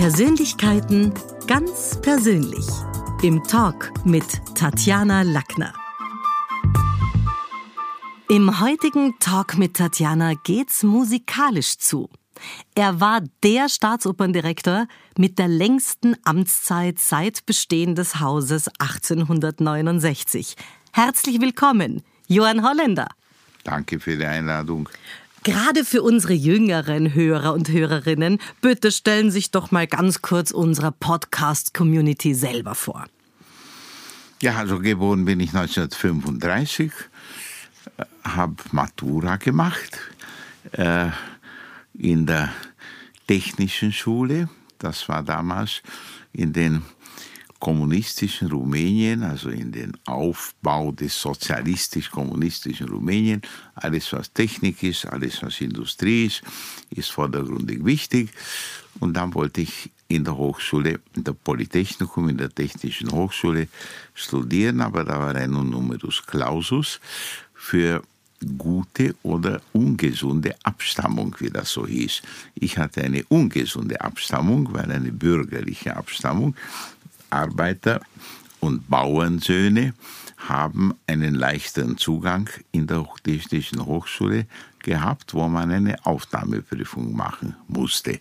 Persönlichkeiten ganz persönlich. Im Talk mit Tatjana Lackner. Im heutigen Talk mit Tatjana geht's musikalisch zu. Er war der Staatsoperndirektor mit der längsten Amtszeit seit Bestehen des Hauses 1869. Herzlich willkommen, Johann Holländer. Danke für die Einladung. Gerade für unsere jüngeren Hörer und Hörerinnen, bitte stellen Sie sich doch mal ganz kurz unsere Podcast-Community selber vor. Ja, also geboren bin ich 1935, äh, habe Matura gemacht äh, in der Technischen Schule. Das war damals in den kommunistischen Rumänien, also in den Aufbau des sozialistisch-kommunistischen Rumänien. Alles, was Technik ist, alles, was Industrie ist, ist vordergründig wichtig. Und dann wollte ich in der Hochschule, in der Polytechnikum, in der Technischen Hochschule studieren, aber da war ein Numerus Clausus für gute oder ungesunde Abstammung, wie das so hieß. Ich hatte eine ungesunde Abstammung, weil eine bürgerliche Abstammung. Arbeiter und Bauernsöhne haben einen leichteren Zugang in der Technischen Hochschule gehabt, wo man eine Aufnahmeprüfung machen musste.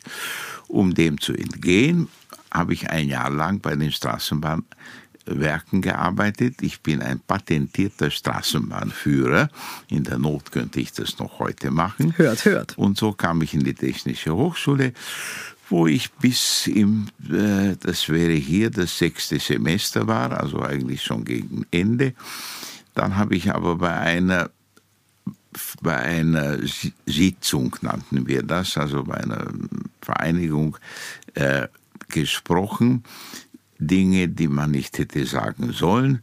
Um dem zu entgehen, habe ich ein Jahr lang bei den Straßenbahnwerken gearbeitet. Ich bin ein patentierter Straßenbahnführer. In der Not könnte ich das noch heute machen. Hört, hört. Und so kam ich in die Technische Hochschule wo ich bis im, äh, das wäre hier das sechste Semester war, also eigentlich schon gegen Ende. Dann habe ich aber bei einer bei einer Sitzung nannten wir das, also bei einer Vereinigung äh, gesprochen, Dinge, die man nicht hätte sagen sollen,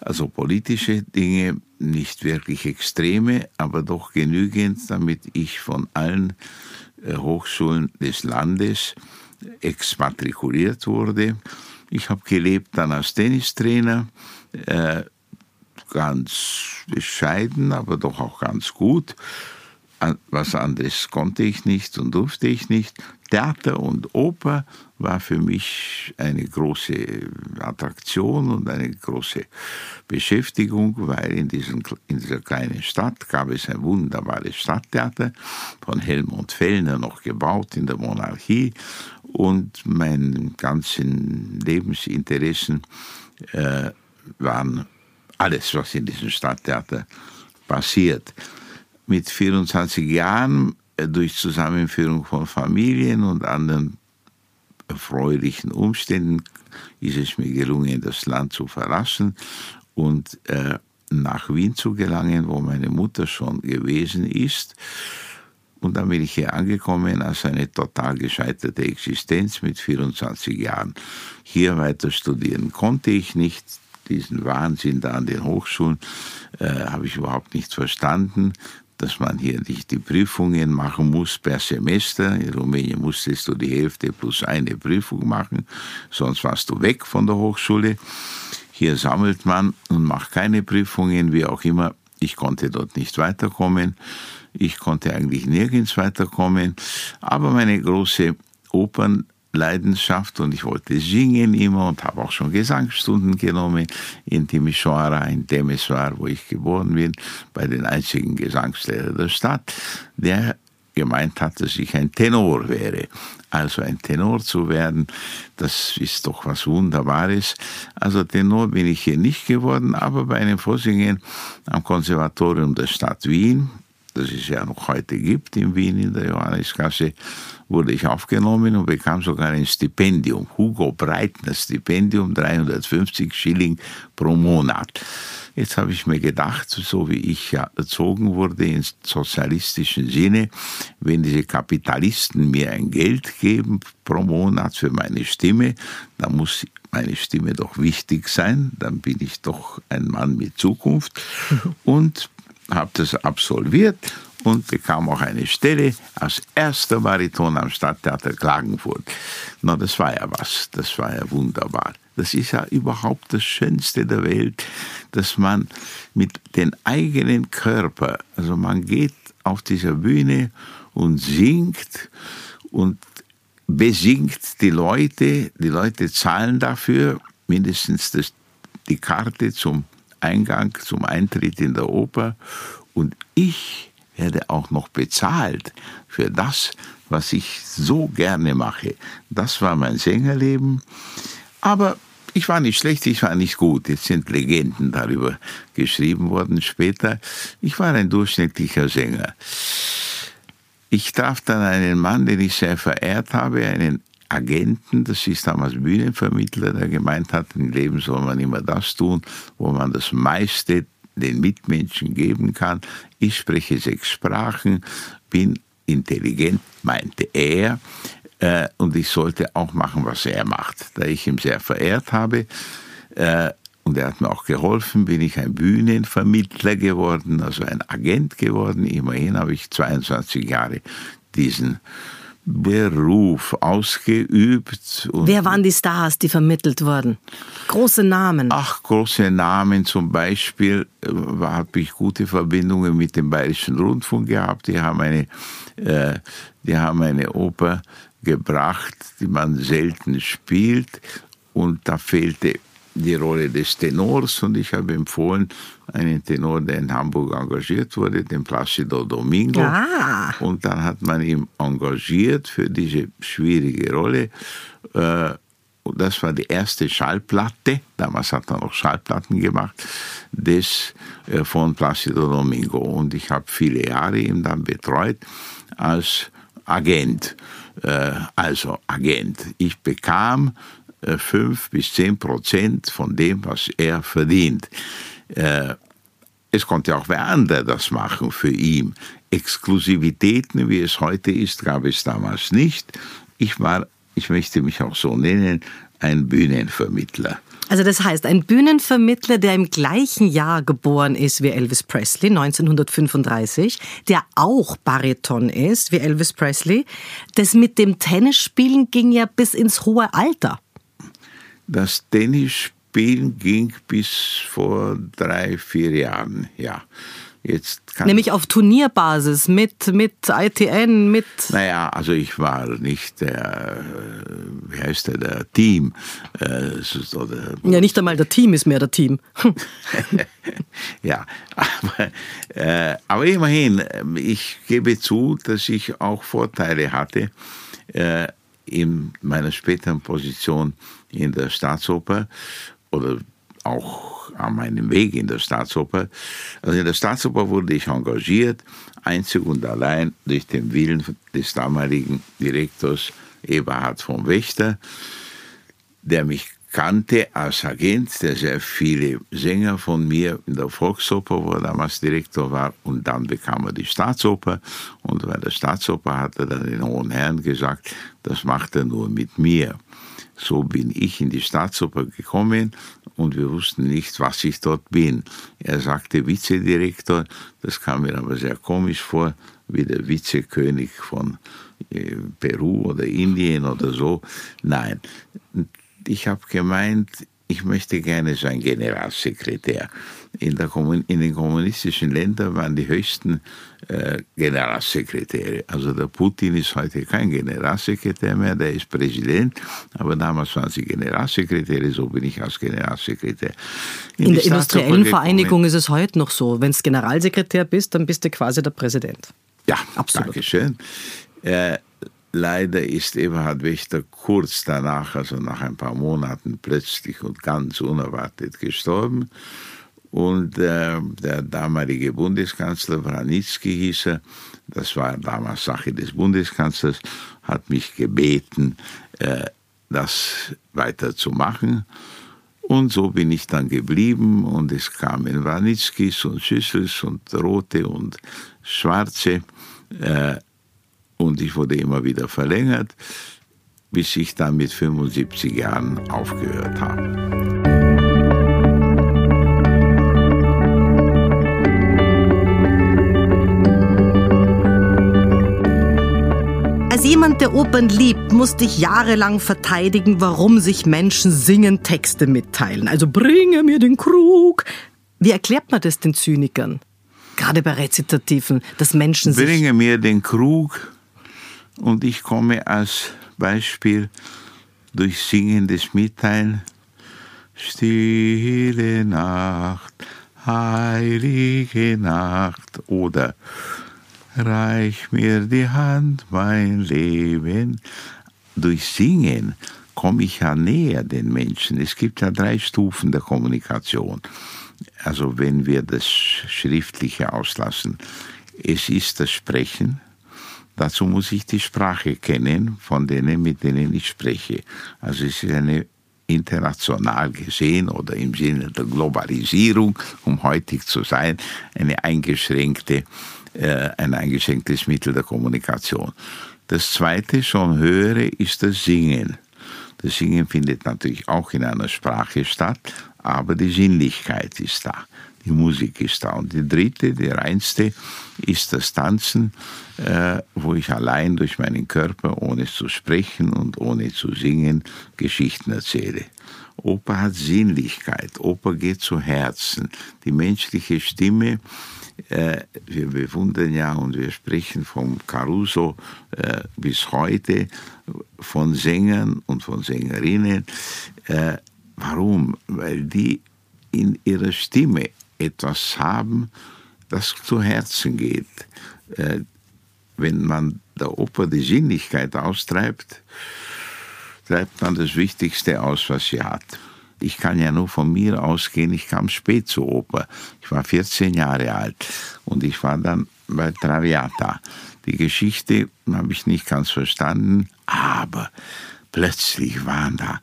also politische Dinge, nicht wirklich extreme, aber doch genügend, damit ich von allen Hochschulen des Landes exmatrikuliert wurde. Ich habe gelebt dann als Tennistrainer, äh, ganz bescheiden, aber doch auch ganz gut. Was anderes konnte ich nicht und durfte ich nicht. Theater und Oper war für mich eine große Attraktion und eine große Beschäftigung, weil in, diesen, in dieser kleinen Stadt gab es ein wunderbares Stadttheater von Helmut Fellner noch gebaut in der Monarchie und meine ganzen Lebensinteressen äh, waren alles, was in diesem Stadttheater passiert. Mit 24 Jahren äh, durch Zusammenführung von Familien und anderen erfreulichen Umständen ist es mir gelungen, das Land zu verlassen und äh, nach Wien zu gelangen, wo meine Mutter schon gewesen ist. Und dann bin ich hier angekommen als eine total gescheiterte Existenz mit 24 Jahren. Hier weiter studieren konnte ich nicht. Diesen Wahnsinn da an den Hochschulen äh, habe ich überhaupt nicht verstanden dass man hier nicht die Prüfungen machen muss per Semester. In Rumänien musstest du die Hälfte plus eine Prüfung machen, sonst warst du weg von der Hochschule. Hier sammelt man und macht keine Prüfungen, wie auch immer. Ich konnte dort nicht weiterkommen. Ich konnte eigentlich nirgends weiterkommen. Aber meine große Opern Leidenschaft und ich wollte singen immer und habe auch schon Gesangsstunden genommen in Timișoara, in Temeswar, wo ich geboren bin, bei den einzigen Gesangslehrer der Stadt, der gemeint hat, dass ich ein Tenor wäre. Also ein Tenor zu werden, das ist doch was Wunderbares. Also Tenor bin ich hier nicht geworden, aber bei einem Vorsingen am Konservatorium der Stadt Wien, das es ja noch heute gibt in Wien in der Johanneskasse, wurde ich aufgenommen und bekam sogar ein Stipendium, Hugo Breitner Stipendium, 350 Schilling pro Monat. Jetzt habe ich mir gedacht, so wie ich ja erzogen wurde im sozialistischen Sinne, wenn diese Kapitalisten mir ein Geld geben pro Monat für meine Stimme, dann muss meine Stimme doch wichtig sein, dann bin ich doch ein Mann mit Zukunft. Und habe das absolviert und bekam auch eine Stelle als erster Bariton am Stadttheater Klagenfurt. Na, das war ja was, das war ja wunderbar. Das ist ja überhaupt das Schönste der Welt, dass man mit dem eigenen Körper, also man geht auf dieser Bühne und singt und besingt die Leute, die Leute zahlen dafür mindestens das, die Karte zum Eingang, zum Eintritt in der Oper und ich werde auch noch bezahlt für das, was ich so gerne mache. Das war mein Sängerleben. Aber ich war nicht schlecht, ich war nicht gut. Jetzt sind Legenden darüber geschrieben worden später. Ich war ein durchschnittlicher Sänger. Ich traf dann einen Mann, den ich sehr verehrt habe, einen Agenten, das ist damals Bühnenvermittler, der gemeint hat, im Leben soll man immer das tun, wo man das meiste den Mitmenschen geben kann. Ich spreche sechs Sprachen, bin intelligent, meinte er, äh, und ich sollte auch machen, was er macht. Da ich ihn sehr verehrt habe, äh, und er hat mir auch geholfen, bin ich ein Bühnenvermittler geworden, also ein Agent geworden. Immerhin habe ich 22 Jahre diesen Beruf ausgeübt. Wer waren die Stars, die vermittelt wurden? Große Namen. Ach, große Namen. Zum Beispiel äh, habe ich gute Verbindungen mit dem Bayerischen Rundfunk gehabt. Die haben eine, äh, die haben eine Oper gebracht, die man selten spielt. Und da fehlte die Rolle des Tenors und ich habe empfohlen, einen Tenor, der in Hamburg engagiert wurde, den Placido Domingo. Ah. Und dann hat man ihn engagiert für diese schwierige Rolle. Äh, und das war die erste Schallplatte, damals hat er noch Schallplatten gemacht, des, äh, von Placido Domingo. Und ich habe viele Jahre ihn dann betreut als Agent. Äh, also Agent. Ich bekam fünf bis zehn Prozent von dem, was er verdient. Äh, es konnte auch wer andere das machen für ihn. Exklusivitäten, wie es heute ist, gab es damals nicht. Ich war, ich möchte mich auch so nennen, ein Bühnenvermittler. Also das heißt, ein Bühnenvermittler, der im gleichen Jahr geboren ist wie Elvis Presley, 1935, der auch Bariton ist wie Elvis Presley, das mit dem Tennisspielen ging ja bis ins hohe Alter. Das Tennisspielen ging bis vor drei, vier Jahren, ja. Jetzt Nämlich auf Turnierbasis mit, mit ITN, mit. Naja, also ich war nicht der, wie heißt der, der Team. Äh, oder, ja, nicht einmal der Team ist mehr der Team. ja, aber, äh, aber immerhin, ich gebe zu, dass ich auch Vorteile hatte äh, in meiner späteren Position in der Staatsoper oder auch an meinem Weg in der Staatsoper. Also in der Staatsoper wurde ich engagiert, einzig und allein durch den Willen des damaligen Direktors Eberhard von Wächter, der mich kannte als Agent, der sehr viele Sänger von mir in der Volksoper, wo er damals Direktor war, und dann bekam er die Staatsoper. Und bei der Staatsoper hat er dann den hohen Herren gesagt, das macht er nur mit mir. So bin ich in die Staatsoper gekommen und wir wussten nicht, was ich dort bin. Er sagte Vizedirektor, das kam mir aber sehr komisch vor, wie der Vizekönig von äh, Peru oder Indien oder so. Nein, ich habe gemeint, ich möchte gerne sein Generalsekretär. In, der, in den kommunistischen Ländern waren die höchsten äh, Generalsekretäre. Also der Putin ist heute kein Generalsekretär mehr, der ist Präsident, aber damals waren sie Generalsekretäre, so bin ich als Generalsekretär. In, in der industriellen Vereinigung ist es heute noch so, wenn du Generalsekretär bist, dann bist du quasi der Präsident. Ja, absolut. Dankeschön. Äh, Leider ist Eberhard Wächter kurz danach, also nach ein paar Monaten, plötzlich und ganz unerwartet gestorben. Und äh, der damalige Bundeskanzler Wranitzky hieß er, das war damals Sache des Bundeskanzlers, hat mich gebeten, äh, das weiterzumachen. Und so bin ich dann geblieben und es kamen Wranitzkys und Schüssels und rote und schwarze. Äh, und ich wurde immer wieder verlängert, bis ich dann mit 75 Jahren aufgehört habe. Als jemand, der Opern liebt, musste ich jahrelang verteidigen, warum sich Menschen singen Texte mitteilen. Also bringe mir den Krug. Wie erklärt man das den Zynikern? Gerade bei Rezitativen, dass Menschen sich... Bringe mir den Krug Und ich komme als Beispiel durch singendes Mitteilen, Stille Nacht, heilige Nacht oder Reich mir die Hand, mein Leben. Durch Singen komme ich ja näher den Menschen. Es gibt ja drei Stufen der Kommunikation. Also wenn wir das Schriftliche auslassen. Es ist das Sprechen. Dazu muss ich die Sprache kennen von denen, mit denen ich spreche. Also es ist eine international gesehen oder im Sinne der Globalisierung, um heutig zu sein, eine eingeschränkte, äh, ein eingeschränktes Mittel der Kommunikation. Das zweite, schon höhere, ist das Singen. Das Singen findet natürlich auch in einer Sprache statt, aber die Sinnlichkeit ist da, die Musik ist da. Und die dritte, die reinste, ist das Tanzen, äh, wo ich allein durch meinen Körper, ohne zu sprechen und ohne zu singen, Geschichten erzähle. Oper hat Sinnlichkeit, Oper geht zu Herzen. Die menschliche Stimme, äh, wir bewundern ja und wir sprechen vom Caruso äh, bis heute von Sängern und von Sängerinnen. Äh, warum? Weil die in ihrer Stimme etwas haben, das zu Herzen geht. Äh, wenn man der Oper die Sinnlichkeit austreibt, treibt man das Wichtigste aus, was sie hat. Ich kann ja nur von mir ausgehen, ich kam spät zur Oper. Ich war 14 Jahre alt und ich war dann bei Traviata. Die Geschichte habe ich nicht ganz verstanden, aber plötzlich waren da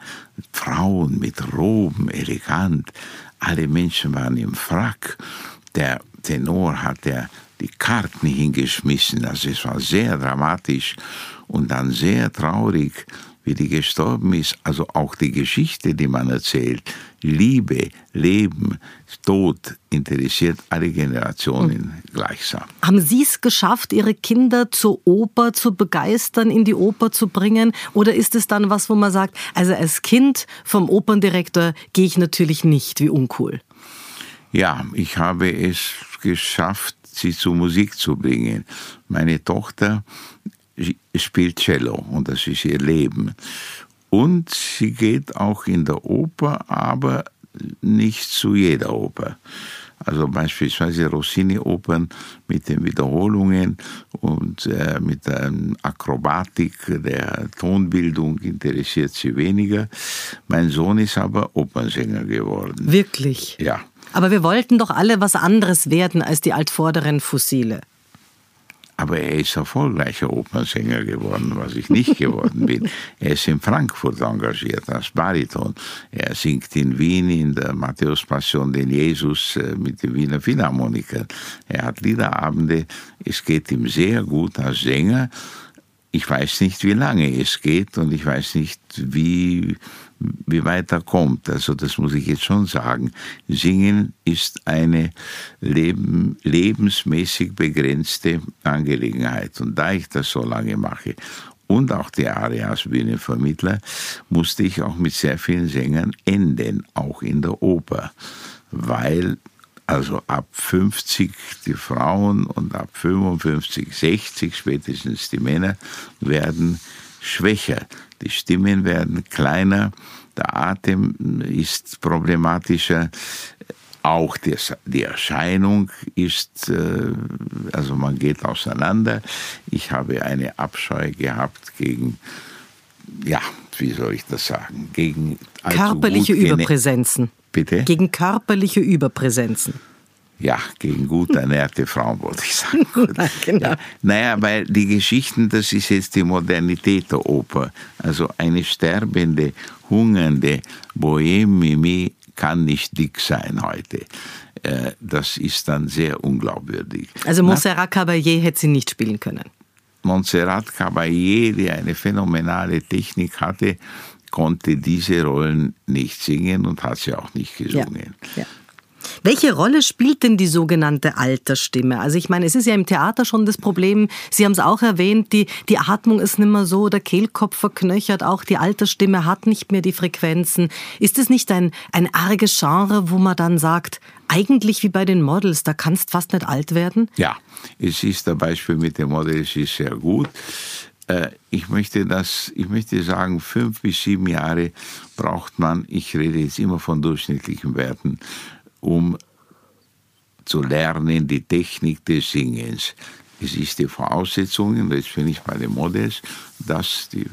Frauen mit Roben, elegant. Alle Menschen waren im Frack. Der Tenor hat der die Karten hingeschmissen. Also es war sehr dramatisch und dann sehr traurig, wie die gestorben ist. Also auch die Geschichte, die man erzählt, Liebe, Leben, Tod interessiert alle Generationen mhm. gleichsam. Haben Sie es geschafft, Ihre Kinder zur Oper zu begeistern, in die Oper zu bringen? Oder ist es dann was, wo man sagt, also als Kind vom Operndirektor gehe ich natürlich nicht, wie uncool? Ja, ich habe es geschafft, sie zur Musik zu bringen. Meine Tochter spielt Cello und das ist ihr Leben. Und sie geht auch in der Oper, aber nicht zu jeder Oper. Also beispielsweise Rossini-Opern mit den Wiederholungen und äh, mit der Akrobatik der Tonbildung interessiert sie weniger. Mein Sohn ist aber Opernsänger geworden. Wirklich? Ja. Aber wir wollten doch alle was anderes werden als die altvorderen Fossile. Aber er ist erfolgreicher Opernsänger geworden, was ich nicht geworden bin. Er ist in Frankfurt engagiert als Bariton. Er singt in Wien in der Matthäus-Passion den Jesus äh, mit den Wiener Philharmonikern. Er hat Liederabende. Es geht ihm sehr gut als Sänger. Ich weiß nicht, wie lange es geht und ich weiß nicht, wie wie weit er kommt. Also das muss ich jetzt schon sagen. Singen ist eine Leben, lebensmäßig begrenzte Angelegenheit. Und da ich das so lange mache und auch die Arias Bühnenvermittler, musste ich auch mit sehr vielen Sängern enden, auch in der Oper. Weil also ab 50 die Frauen und ab 55, 60 spätestens die Männer werden schwächer. Die Stimmen werden kleiner, der Atem ist problematischer. Auch die, Erscheinung ist, äh, also man geht auseinander. Ich habe eine Abscheu gehabt gegen, ja, wie soll ich das sagen, gegen körperliche Überpräsenzen. Bitte? Gegen körperliche Überpräsenzen ja, gegen gut ernährte Frauen, wollte ich sagen. genau. ja, naja, weil die Geschichten, das ist jetzt die Modernität der Oper. Also eine sterbende, hungernde Bohème kann nicht dick sein heute. Äh, das ist dann sehr unglaubwürdig. Also Montserrat Caballé hätte sie nicht spielen können. Montserrat Caballé, die eine phänomenale Technik hatte, konnte diese Rollen nicht singen und hat sie auch nicht gesungen. Ja, ja. Welche Rolle spielt denn die sogenannte Altersstimme? Also ich meine, es ist ja im Theater schon das Problem, Sie haben es auch erwähnt, die, die Atmung ist nicht mehr so, der Kehlkopf verknöchert, auch die Altersstimme hat nicht mehr die Frequenzen. Ist es nicht ein, ein arges Genre, wo man dann sagt, eigentlich wie bei den Models, da kannst fast nicht alt werden? Ja, es ist der Beispiel mit den Models ist sehr gut. äh, ich möchte das, ich möchte sagen, fünf bis sieben Jahre braucht man, ich rede jetzt immer von durchschnittlichen Werten, um zu lernen, die Technik des Singens. Es ist die Voraussetzung, jetzt bin ich bei den Models, dass die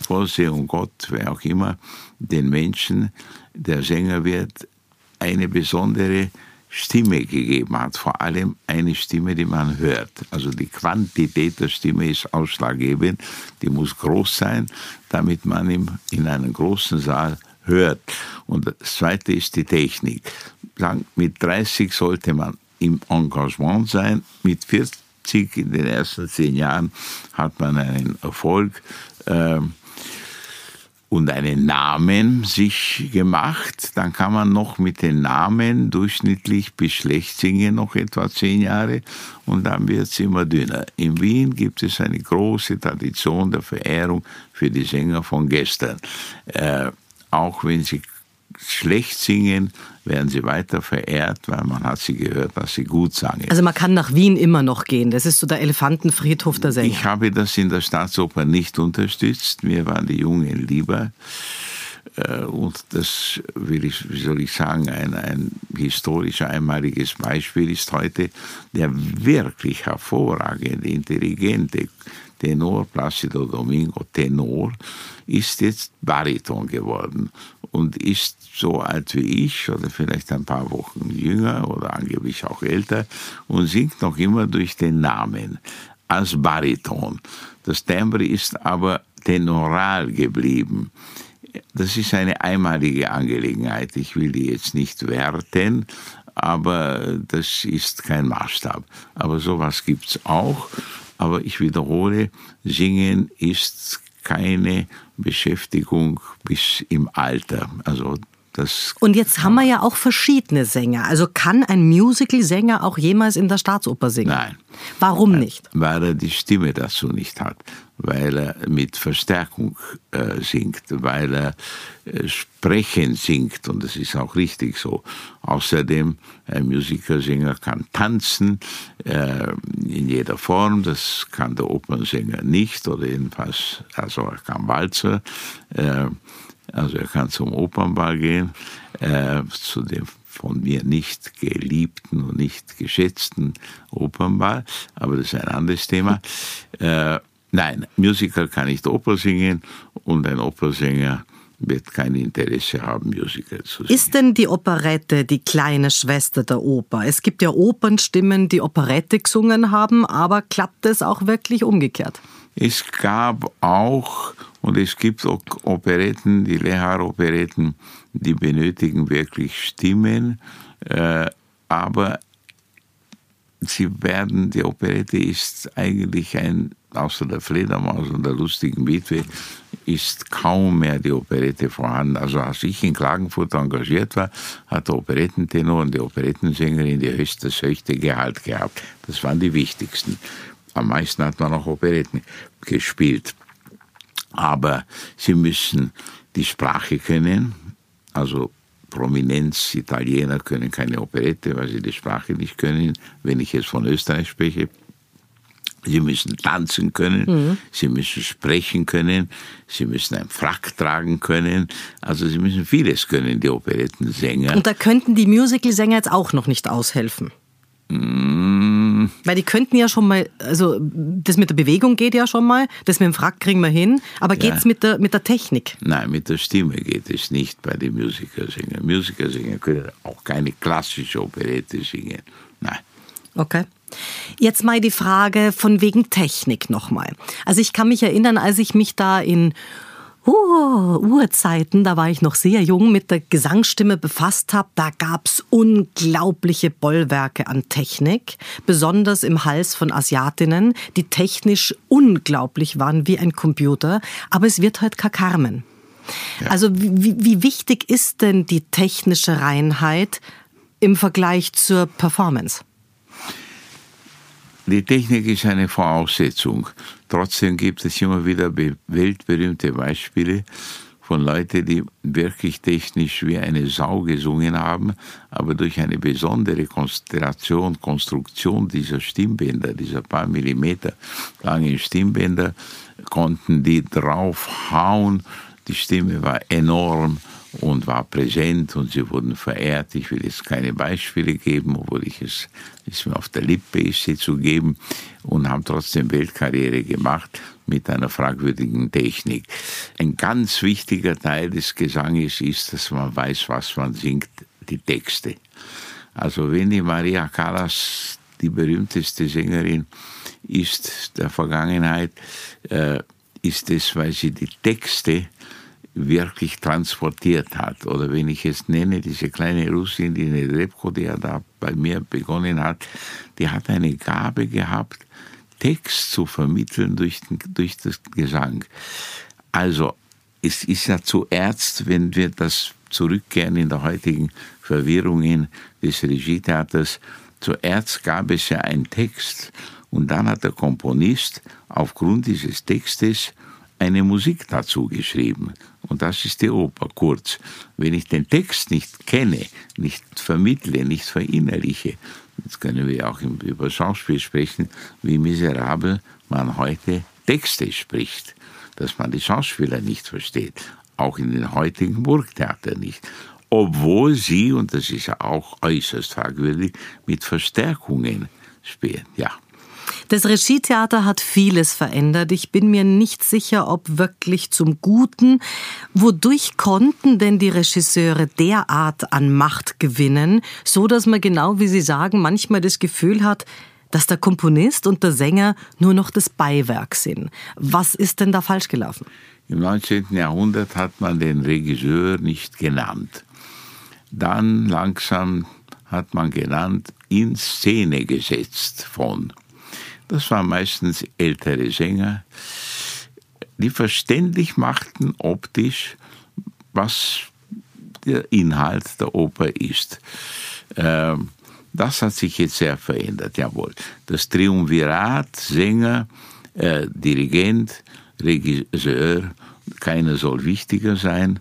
Vorsehung Gott, wer auch immer, den Menschen, der Sänger wird, eine besondere Stimme gegeben hat, vor allem eine Stimme, die man hört. Also die Quantität der Stimme ist ausschlaggebend, die muss groß sein, damit man ihn in einem großen Saal hört. Und das Zweite ist die Technik. Mit 30 sollte man im Engagement sein, mit 40 in den ersten zehn Jahren hat man einen Erfolg. Ähm, und einen Namen sich gemacht. Dann kann man noch mit den Namen durchschnittlich bis schlecht singen, noch etwa zehn Jahre. Und dann wird es immer dünner. In Wien gibt es eine große Tradition der Verehrung für die Sänger von gestern. Äh, auch wenn sie schlecht singen, werden sie weiter verehrt, weil man hat sie gehört, dass sie gut sangen. Also man kann nach Wien immer noch gehen. Das ist so der Elefantenfriedhof der Sänger. Ich habe das in der Staatsoper nicht unterstützt. Mir waren die Jungen lieber. Äh, und das will ich, wie soll ich sagen, ein, ein historisch einmaliges Beispiel ist heute der wirklich hervorragende, intelligente Tenor, Placido Domingo Tenor, ist jetzt Bariton geworden und ist so alt wie ich oder vielleicht ein paar Wochen jünger oder angeblich auch älter und singt noch immer durch den Namen als Bariton. Das Timbre ist aber tenoral geblieben. Das ist eine einmalige Angelegenheit. Ich will die jetzt nicht werten, aber das ist kein Maßstab. Aber sowas gibt es auch. Aber ich wiederhole, Singen ist keine Beschäftigung bis im Alter. Also das und jetzt haben wir ja auch verschiedene Sänger. Also kann ein Musical-Sänger auch jemals in der Staatsoper singen? Nein. Warum nicht? Weil er die Stimme dazu nicht hat, weil er mit Verstärkung äh, singt, weil er äh, sprechend singt und das ist auch richtig so. Außerdem, ein Musikersänger kann tanzen äh, in jeder Form, das kann der Opernsänger nicht oder jedenfalls, also er kann Walzer. Äh, also er kann zum Opernball gehen, äh, zu dem von mir nicht geliebten und nicht geschätzten Opernball, aber das ist ein anderes Thema. Äh, nein, Musical kann nicht Oper singen und ein Opernsänger wird kein Interesse haben, Musical zu singen. Ist denn die Operette die kleine Schwester der Oper? Es gibt ja Opernstimmen, die Operette gesungen haben, aber klappt es auch wirklich umgekehrt? Es gab auch und es gibt auch Operetten, die Lehar-Operetten, die benötigen wirklich Stimmen, äh, aber sie werden, die Operette ist eigentlich ein, außer der Fledermaus und der lustigen Witwe, ist kaum mehr die Operette vorhanden. Also als ich in Klagenfurt engagiert war, hat der Operettentenor und die Operettensängerin die höchste, das höchste Gehalt gehabt. Das waren die wichtigsten. Am meisten hat man auch Operetten gespielt. Aber sie müssen die Sprache können, also Prominenz, Italiener können keine Operette, weil sie die Sprache nicht können, wenn ich jetzt von Österreich spreche. Sie müssen tanzen können, mhm. sie müssen sprechen können, sie müssen einen Frack tragen können. Also sie müssen vieles können, die Operettensänger. Und da könnten die Musicalsänger jetzt auch noch nicht aushelfen. Mm. Weil die könnten ja schon mal, also das mit der Bewegung geht ja schon mal, das mit dem Frack kriegen wir hin, aber ja. geht es mit der, mit der Technik? Nein, mit der Stimme geht es nicht bei den Musikersängern. Musikersänger können auch keine klassische Operette singen. Nein. Okay. Jetzt mal die Frage von wegen Technik nochmal. Also ich kann mich erinnern, als ich mich da in uh, Urzeiten, da war ich noch sehr jung, mit der Gesangsstimme befasst habe, da gab's unglaubliche Bollwerke an Technik, besonders im Hals von Asiatinnen, die technisch unglaublich waren wie ein Computer, aber es wird halt kein Carmen. Ja. Also wie, wie wichtig ist denn die technische Reinheit im Vergleich zur Performance? Die Technik ist eine Voraussetzung. Trotzdem gibt es immer wieder weltberühmte Beispiele von Leuten, die wirklich technisch wie eine Sau gesungen haben, aber durch eine besondere Konstellation, Konstruktion dieser Stimmbänder, dieser paar Millimeter langen Stimmbänder, konnten die draufhauen. Die Stimme war enorm und war präsent und sie wurden verehrt. Ich will jetzt keine Beispiele geben, obwohl ich es, es mir auf der Lippe ist, sie zu geben und haben trotzdem Weltkarriere gemacht mit einer fragwürdigen Technik. Ein ganz wichtiger Teil des Gesanges ist, dass man weiß, was man singt, die Texte. Also wenn die Maria Callas, die berühmteste Sängerin ist der Vergangenheit, äh, ist es, weil sie die Texte wirklich transportiert hat. Oder wenn ich es nenne, diese kleine Russin, die Nedrebko, die ja da bei mir begonnen hat, die hat eine Gabe gehabt, Text zu vermitteln durch, den, durch das Gesang. Also es ist ja zuerst, wenn wir das zurückkehren in der heutigen Verwirrung des Regietheaters, zuerst gab es ja einen Text und dann hat der Komponist aufgrund dieses Textes eine Musik dazu geschrieben. Und das ist die Oper. Kurz, wenn ich den Text nicht kenne, nicht vermittle, nicht verinnerliche, jetzt können wir auch über Schauspiel sprechen, wie miserabel man heute Texte spricht, dass man die Schauspieler nicht versteht, auch in den heutigen Burgtheatern nicht. Obwohl sie, und das ist ja auch äußerst fragwürdig, mit Verstärkungen spielen. Ja. Das Regietheater hat vieles verändert. Ich bin mir nicht sicher, ob wirklich zum Guten. Wodurch konnten denn die Regisseure derart an Macht gewinnen, so dass man genau wie Sie sagen, manchmal das Gefühl hat, dass der Komponist und der Sänger nur noch das Beiwerk sind. Was ist denn da falsch gelaufen? Im 19. Jahrhundert hat man den Regisseur nicht genannt. Dann langsam hat man genannt, in Szene gesetzt von. Das waren meistens ältere Sänger, die verständlich machten optisch, was der Inhalt der Oper ist. Ähm, das hat sich jetzt sehr verändert, jawohl. Das Triumvirat, Sänger, äh, Dirigent, Regisseur, keiner soll wichtiger sein,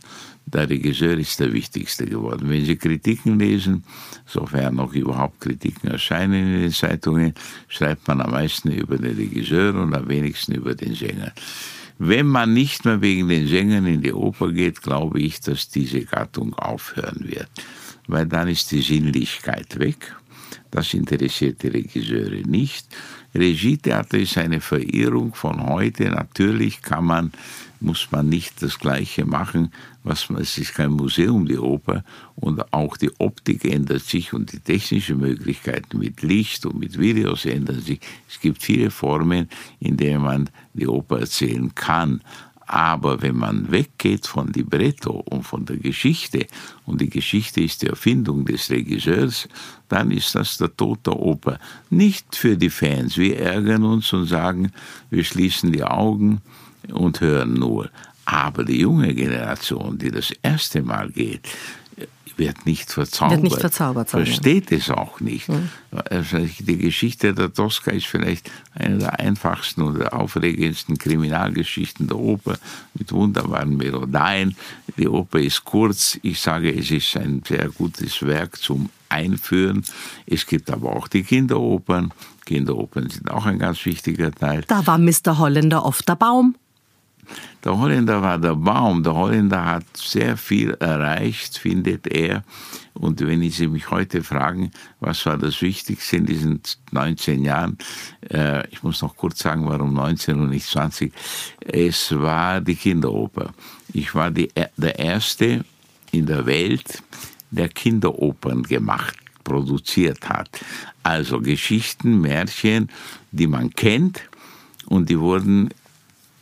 der Regisseur ist der wichtigste geworden. Wenn Sie Kritiken lesen, sofern noch überhaupt Kritiken erscheinen in den Zeitungen, schreibt man am meisten über den Regisseur und am wenigsten über den Sänger. Wenn man nicht mehr wegen den Sängern in die Oper geht, glaube ich, dass diese Gattung aufhören wird. Weil dann ist die Sinnlichkeit weg. Das interessiert die Regisseure nicht. Regietheater ist eine Verirrung von heute. Natürlich kann man muss man nicht das Gleiche machen, was es ist kein Museum, die Oper, und auch die Optik ändert sich und die technischen Möglichkeiten mit Licht und mit Videos ändern sich. Es gibt viele Formen, in denen man die Oper erzählen kann. Aber wenn man weggeht von Libretto und von der Geschichte, und die Geschichte ist die Erfindung des Regisseurs, dann ist das der Tod der Oper. Nicht für die Fans. Wir ärgern uns und sagen, wir schließen die Augen und hören nur. Aber die junge Generation, die das erste Mal geht, wird nicht verzaubert. Wird nicht verzaubert sein, Versteht ja. es auch nicht. Mhm. Die Geschichte der Tosca ist vielleicht eine der einfachsten oder aufregendsten Kriminalgeschichten der Oper mit wunderbaren Melodien. Die Oper ist kurz. Ich sage, es ist ein sehr gutes Werk zum Einführen. Es gibt aber auch die Kinderopern. Kinderopern sind auch ein ganz wichtiger Teil. Da war Mr. Holländer oft der Baum. Der Holländer war der Baum. Der Holländer hat sehr viel erreicht, findet er. Und wenn Sie mich heute fragen, was war das Wichtigste in diesen 19 Jahren, äh, ich muss noch kurz sagen, warum 19 und nicht 20, es war die Kinderoper. Ich war die, der Erste in der Welt, der Kinderopern gemacht produziert hat. Also Geschichten, Märchen, die man kennt und die wurden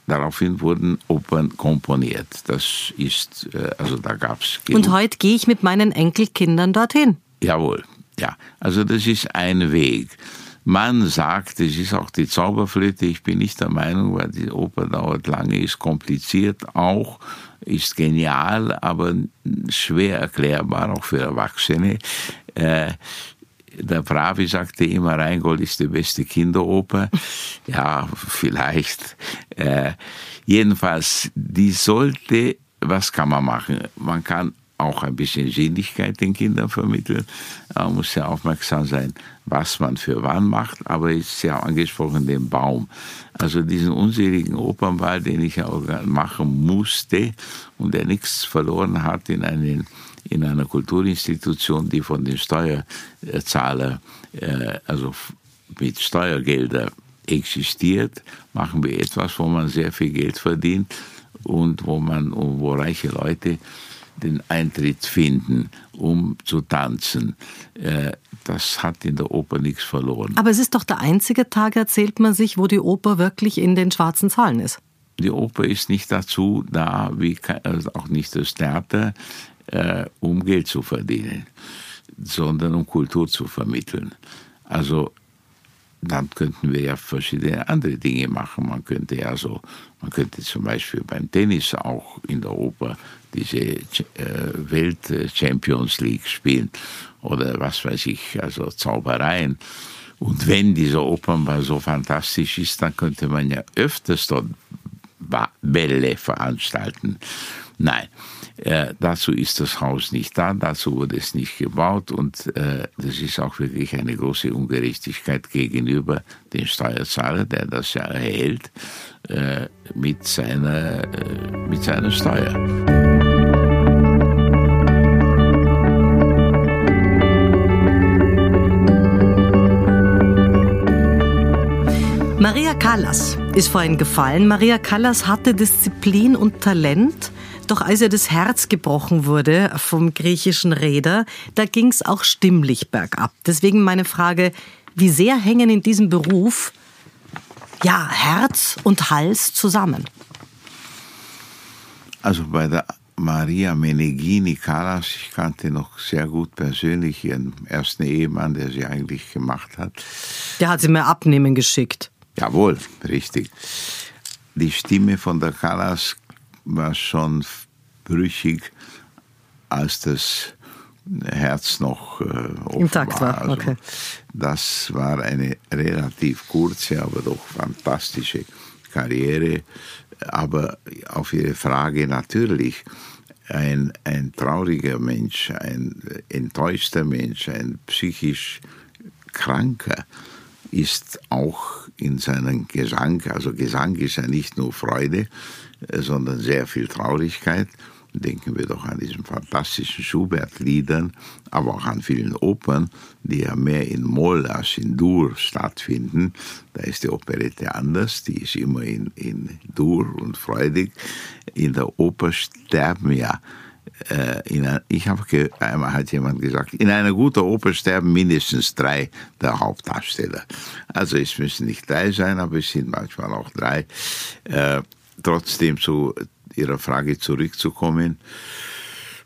Daraufhin wurden Opern komponiert. Das ist, äh, also da gab es. Und heute gehe ich mit meinen Enkelkindern dorthin. Jawohl, ja. Also das ist ein Weg. Man sagt, es ist auch die Zauberflöte. Ich bin nicht der Meinung, weil die Oper dauert lange, ist kompliziert auch, ist genial, aber schwer erklärbar, auch für Erwachsene. Der Bravi sagte immer, Rheingold ist die beste Kinderoper. Ja, vielleicht. Äh, jedenfalls, die sollte was kann man machen? Man kann auch ein bisschen Sinnlichkeit den Kindern vermitteln. Man muss sehr aufmerksam sein, was man für wann macht, aber ist ja angesprochen den Baum. Also diesen unseligen Opernball, den ich auch machen musste und der nichts verloren hat in, einen, in einer Kulturinstitution, die von den Steuerzahlern, äh, also mit Steuergeldern existiert, machen wir etwas, wo man sehr viel Geld verdient und wo man, wo reiche Leute den Eintritt finden, um zu tanzen. Äh, das hat in der Oper nichts verloren. Aber es ist doch der einzige Tag, erzählt man sich, wo die Oper wirklich in den schwarzen Zahlen ist. Die Oper ist nicht dazu da, wie also auch nicht das Theater, äh, um Geld zu verdienen, sondern um Kultur zu vermitteln. Also dann könnten wir ja verschiedene andere Dinge machen. Man könnte ja so, man könnte zum Beispiel beim Tennis auch in der Oper diese äh, Welt-Champions League spielen oder was weiß ich, also Zaubereien. Und wenn dieser Opernball so fantastisch ist, dann könnte man ja öfters dort Bälle veranstalten. Nein, äh, dazu ist das Haus nicht da, dazu wurde es nicht gebaut und äh, das ist auch wirklich eine große Ungerechtigkeit gegenüber dem Steuerzahler, der das ja erhält äh, mit, seiner, äh, mit seiner Steuer. Maria Callas ist vorhin gefallen. Maria Callas hatte Disziplin und Talent doch als ihr das Herz gebrochen wurde vom griechischen Räder, da ging es auch stimmlich bergab. Deswegen meine Frage, wie sehr hängen in diesem Beruf ja, Herz und Hals zusammen? Also bei der Maria Meneghini Callas, ich kannte noch sehr gut persönlich ihren ersten Ehemann, der sie eigentlich gemacht hat. Der hat sie mir abnehmen geschickt. Jawohl, richtig. Die Stimme von der Callas war schon brüchig, als das Herz noch äh, intakt war. Also okay. Das war eine relativ kurze, aber doch fantastische Karriere. Aber auf Ihre Frage natürlich, ein, ein trauriger Mensch, ein enttäuschter Mensch, ein psychisch Kranker ist auch in seinem Gesang, also Gesang ist ja nicht nur Freude, äh, sondern sehr viel Traurigkeit. Denken wir doch an diesen fantastischen Schubert-Liedern, aber auch an vielen Opern, die ja mehr in Moll als in Dur stattfinden. Da ist die Operette anders, die ist immer in, in Dur und freudig. In der Oper sterben ja ich habe einmal hat jemand gesagt, in einer guten Oper sterben mindestens drei der Hauptdarsteller. Also es müssen nicht drei sein, aber es sind manchmal auch drei. Äh, trotzdem zu Ihrer Frage zurückzukommen,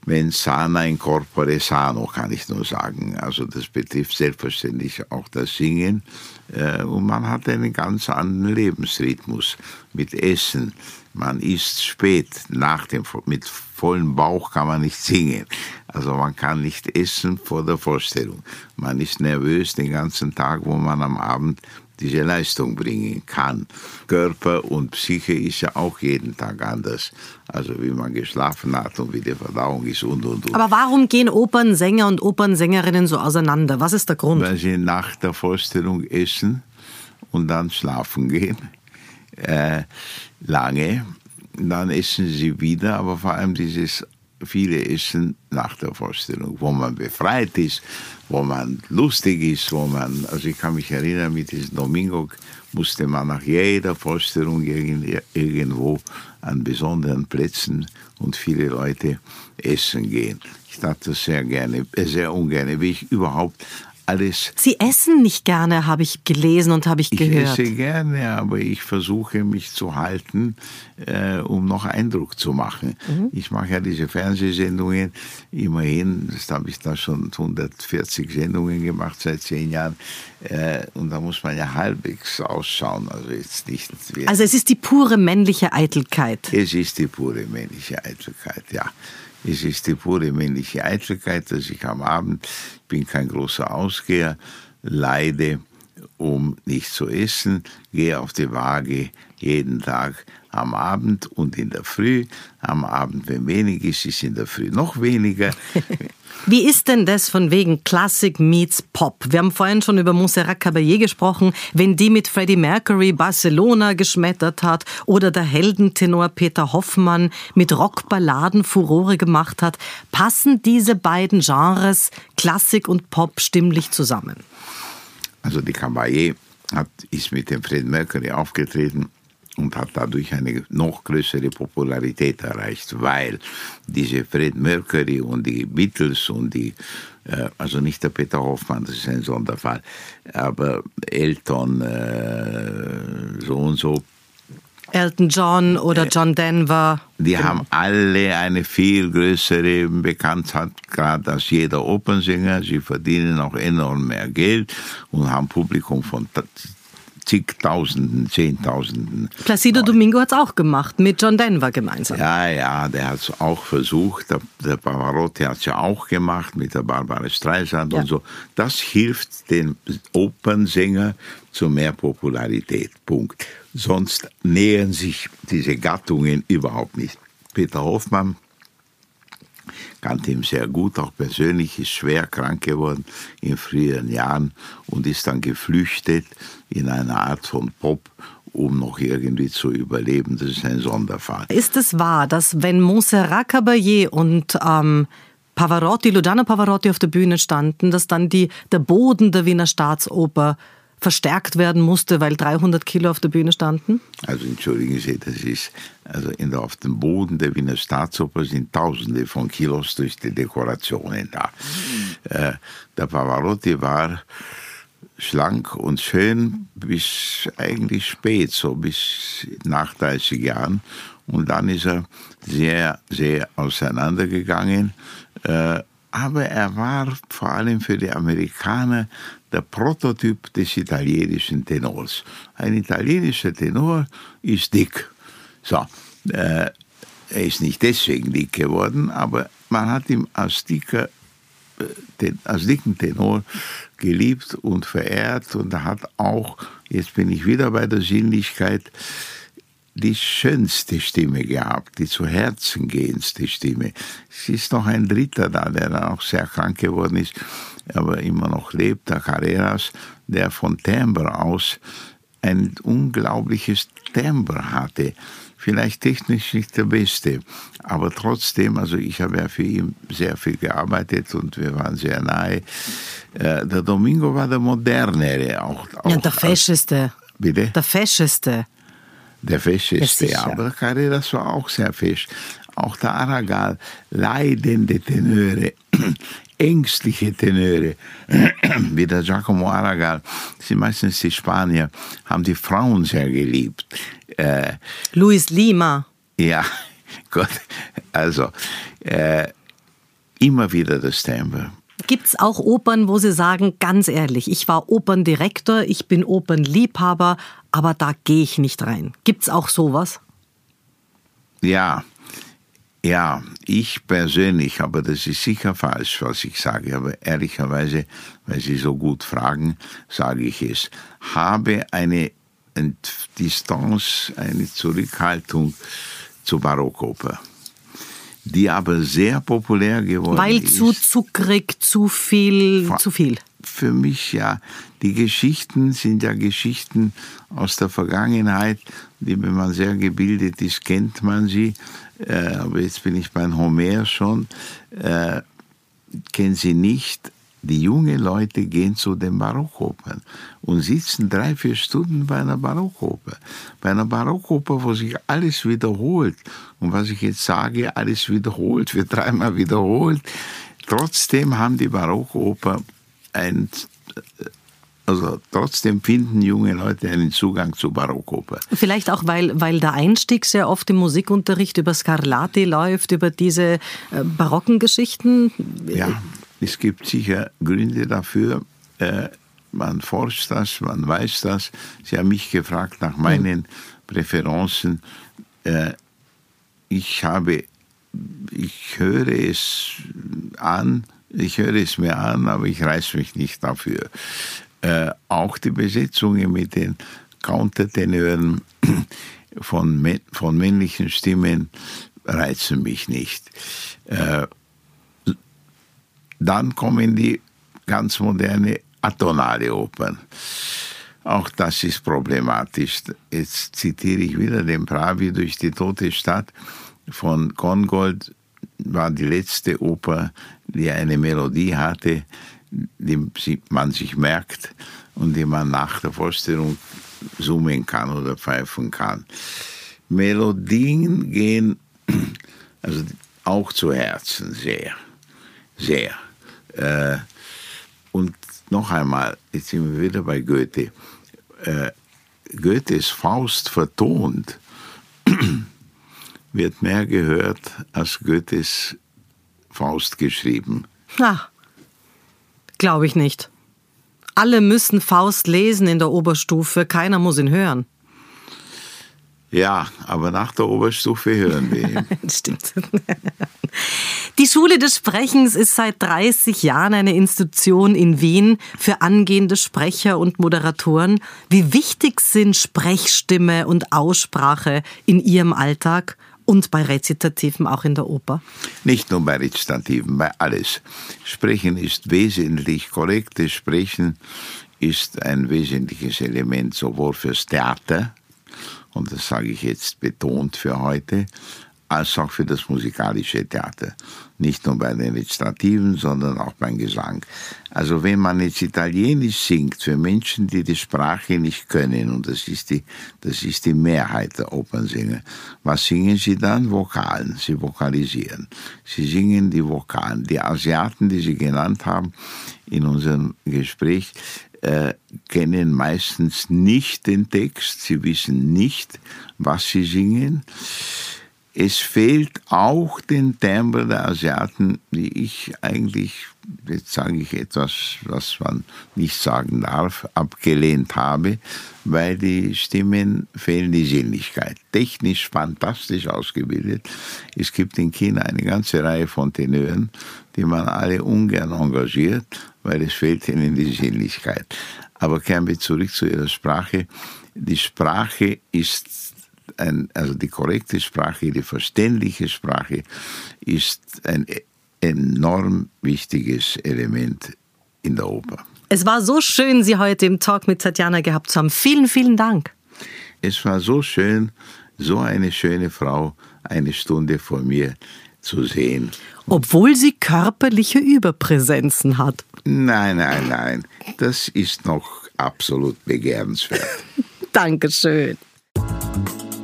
wenn sana in corpore sano, kann ich nur sagen. Also das betrifft selbstverständlich auch das Singen. Äh, und man hat einen ganz anderen Lebensrhythmus mit Essen. Man isst spät, nach dem, mit vollem Bauch kann man nicht singen. Also man kann nicht essen vor der Vorstellung. Man ist nervös den ganzen Tag, wo man am Abend diese Leistung bringen kann. Körper und Psyche ist ja auch jeden Tag anders. Also wie man geschlafen hat und wie die Verdauung ist und und und. Aber warum gehen Opernsänger und Opernsängerinnen so auseinander? Was ist der Grund? Weil sie nach der Vorstellung essen und dann schlafen gehen. Äh, lange. Dann essen sie wieder, aber vor allem dieses viele Essen nach der Vorstellung, wo man befreit ist, wo man lustig ist, wo man, also ich kann mich erinnern, mit diesem Domingo musste man nach jeder Vorstellung irgendwo an besonderen Plätzen und viele Leute essen gehen. Ich tat das sehr gerne, sehr ungern, wie ich überhaupt alles. Sie essen nicht gerne, habe ich gelesen und habe ich gehört. Ich esse gerne, aber ich versuche mich zu halten, äh, um noch Eindruck zu machen. Mhm. Ich mache ja diese Fernsehsendungen, immerhin, das habe ich da schon 140 Sendungen gemacht seit zehn Jahren. Äh, und da muss man ja halbwegs ausschauen. Also, jetzt nicht also es ist die pure männliche Eitelkeit. Es ist die pure männliche Eitelkeit, ja. Es ist die pure männliche Eitelkeit, dass ich am Abend, ich bin kein großer Ausgeher, leide, um nicht zu essen, gehe auf die Waage, jeden Tag am Abend und in der Früh. Am Abend, wenn wenig ist, ist in der Früh noch weniger. Wie ist denn das von wegen Classic meets Pop? Wir haben vorhin schon über Montserrat Caballé gesprochen. Wenn die mit Freddie Mercury Barcelona geschmettert hat oder der Heldentenor Peter Hoffmann mit Rockballaden Furore gemacht hat, passen diese beiden Genres Klassik und Pop stimmlich zusammen? Also die Caballé hat, ist mit dem Freddie Mercury aufgetreten und hat dadurch eine noch größere Popularität erreicht, weil diese Fred Mercury und die Beatles und die, äh, also nicht der Peter Hoffmann, das ist ein Sonderfall, aber Elton, äh, so und so, Elton John oder äh, John Denver. Die genau. haben alle eine viel größere Bekanntheit, gerade als jeder Opernsänger. Sie verdienen auch enorm mehr Geld und haben Publikum von zigtausenden, zehntausenden. Placido Domingo hat es auch gemacht, mit John Denver gemeinsam. Ja, ja, der hat es auch versucht. Der, der Pavarotti hat es ja auch gemacht mit der Barbara Streisand ja. und so. Das hilft den Opernsänger zu mehr Popularität. Punkt. Sonst nähern sich diese Gattungen überhaupt nicht. Peter Hoffmann kannte ihn sehr gut, auch persönlich, ist schwer krank geworden in früheren Jahren und ist dann geflüchtet in eine Art von Pop, um noch irgendwie zu überleben. Das ist ein Sonderfall. Ist es wahr, dass wenn Montserrat Caballé und ähm, Pavarotti, Luciano Pavarotti auf der Bühne standen, dass dann die, der Boden der Wiener Staatsoper verstärkt werden musste, weil 300 Kilo auf der Bühne standen? Also entschuldigen Sie, das ist, also in auf dem Boden der Wiener Staatsoper sind Tausende von Kilos durch die Dekorationen da. Mhm. Äh, der Pavarotti war schlank und schön bis eigentlich spät, so bis nach 30 Jahren. Und dann ist er sehr, sehr auseinandergegangen. Äh, aber er war vor allem für die Amerikaner der Prototyp des italienischen Tenors. Ein italienischer Tenor ist dick. So, äh, er ist nicht deswegen dick geworden, aber man hat ihn als dicker äh, den, als dicken Tenor geliebt und verehrt und er hat auch, jetzt bin ich wieder bei der Sinnlichkeit, die schönste Stimme gehabt, die zu Herzen gehendste Stimme. Es ist noch ein Dritter da, der dann auch sehr krank geworden ist, aber immer noch lebt, der Carreras, der von Timbre aus ein unglaubliches Timbre hatte. Vielleicht technisch nicht der Beste, aber trotzdem, also ich habe ja für ihn sehr viel gearbeitet und wir waren sehr nahe. Äh, der Domingo war der modernere, auch. auch ja, der fescheste. Bitte? Der fescheste der Fischeste, ja, aber Carreras war auch sehr fisch. Auch der Aragal, leidende Tenöre, ängstliche Tenöre, wie der Giacomo Aragal, sind meistens die Spanier, haben die Frauen sehr geliebt. Äh, Luis Lima. Ja, Gott, also äh, immer wieder das Timbre. Gibt es auch Opern, wo Sie sagen, ganz ehrlich, ich war Operndirektor, ich bin Opernliebhaber, aber da gehe ich nicht rein. Gibt es auch sowas? Ja, ja, ich persönlich, aber das ist sicher falsch, was ich sage, aber ehrlicherweise, weil Sie so gut fragen, sage ich es, habe eine Distanz, eine Zurückhaltung zur Barockoper die aber sehr populär geworden Weil ist. Weil zu zuckrig, zu viel, zu viel. Für mich ja. Die Geschichten sind ja Geschichten aus der Vergangenheit, die, wenn man sehr gebildet ist, kennt man sie. Äh, aber jetzt bin ich bei Homer schon. Äh, kennen sie nicht. Die jungen Leute gehen zu den Barockopern und sitzen drei, vier Stunden bei einer Barockoper. Bei einer Barockoper, wo sich alles wiederholt. Und was ich jetzt sage, alles wiederholt, wird dreimal wiederholt. Trotzdem haben die Barockoper ein also trotzdem finden junge Leute einen Zugang zu Barockoper. Vielleicht auch, weil, weil der Einstieg sehr oft im Musikunterricht über Scarlatti läuft, über diese äh, barocken Geschichten. Ja, es gibt sicher Gründe dafür. Äh, man forscht das, man weiß das. Sie haben mich gefragt nach meinen Präferenzen. Äh, ich habe, ich höre es an, ich höre es mir an, aber ich reiß mich nicht dafür. Äh, auch die Besetzungen mit den Countertenören von, von männlichen Stimmen reizen mich nicht. Äh, dann kommen die ganz moderne atonale Opern. Auch das ist problematisch. Jetzt zitiere ich wieder den Pravi durch die tote Stadt von Kongold, war die letzte Oper, die eine Melodie hatte, die man sich merkt und die man nach der Vorstellung summen kann oder pfeifen kann. Melodien gehen also auch zu Herzen sehr, sehr. Äh, und noch einmal, jetzt sind wir wieder bei Goethe. Äh, Goethes Faust vertont wird mehr gehört als Goethes Faust geschrieben. Na, glaube ich nicht. Alle müssen Faust lesen in der Oberstufe, keiner muss ihn hören. Ja, aber nach der Oberstufe hören wir ihn. Stimmt. Die Schule des Sprechens ist seit 30 Jahren eine Institution in Wien für angehende Sprecher und Moderatoren. Wie wichtig sind Sprechstimme und Aussprache in Ihrem Alltag und bei Rezitativen auch in der Oper? Nicht nur bei Rezitativen, bei alles. Sprechen ist wesentlich, korrektes Sprechen ist ein wesentliches Element sowohl fürs Theater, und das sage ich jetzt betont für heute, als auch für das musikalische Theater. Nicht nur bei den Rezitativen, sondern auch beim Gesang. Also wenn man jetzt Italienisch singt für Menschen, die die Sprache nicht können, und das ist die, das ist die Mehrheit der Opernsänger, was singen sie dann? Vokalen. Sie vokalisieren. Sie singen die Vokalen. Die Asiaten, die Sie genannt haben in unserem Gespräch, äh, kennen meistens nicht den Text, sie wissen nicht, was sie singen. Es fehlt auch den Timbre der Asiaten, die ich eigentlich, jetzt sage ich etwas, was man nicht sagen darf, abgelehnt habe, weil die Stimmen fehlen die Sinnlichkeit. Technisch fantastisch ausgebildet. Es gibt in China eine ganze Reihe von Tenören, die man alle ungern engagiert, weil es fehlt ihnen die Sinnlichkeit. Aber kehren wir zurück zu Ihrer Sprache. Die Sprache ist ein, also die korrekte Sprache, die verständliche Sprache ist ein enorm wichtiges Element in der Oper. Es war so schön, Sie heute im Talk mit Tatjana gehabt zu haben. Vielen, vielen Dank. Es war so schön, so eine schöne Frau eine Stunde vor mir zu sehen. Obwohl sie körperliche Überpräsenzen hat. Nein, nein, nein. Das ist noch absolut begehrenswert. Dankeschön.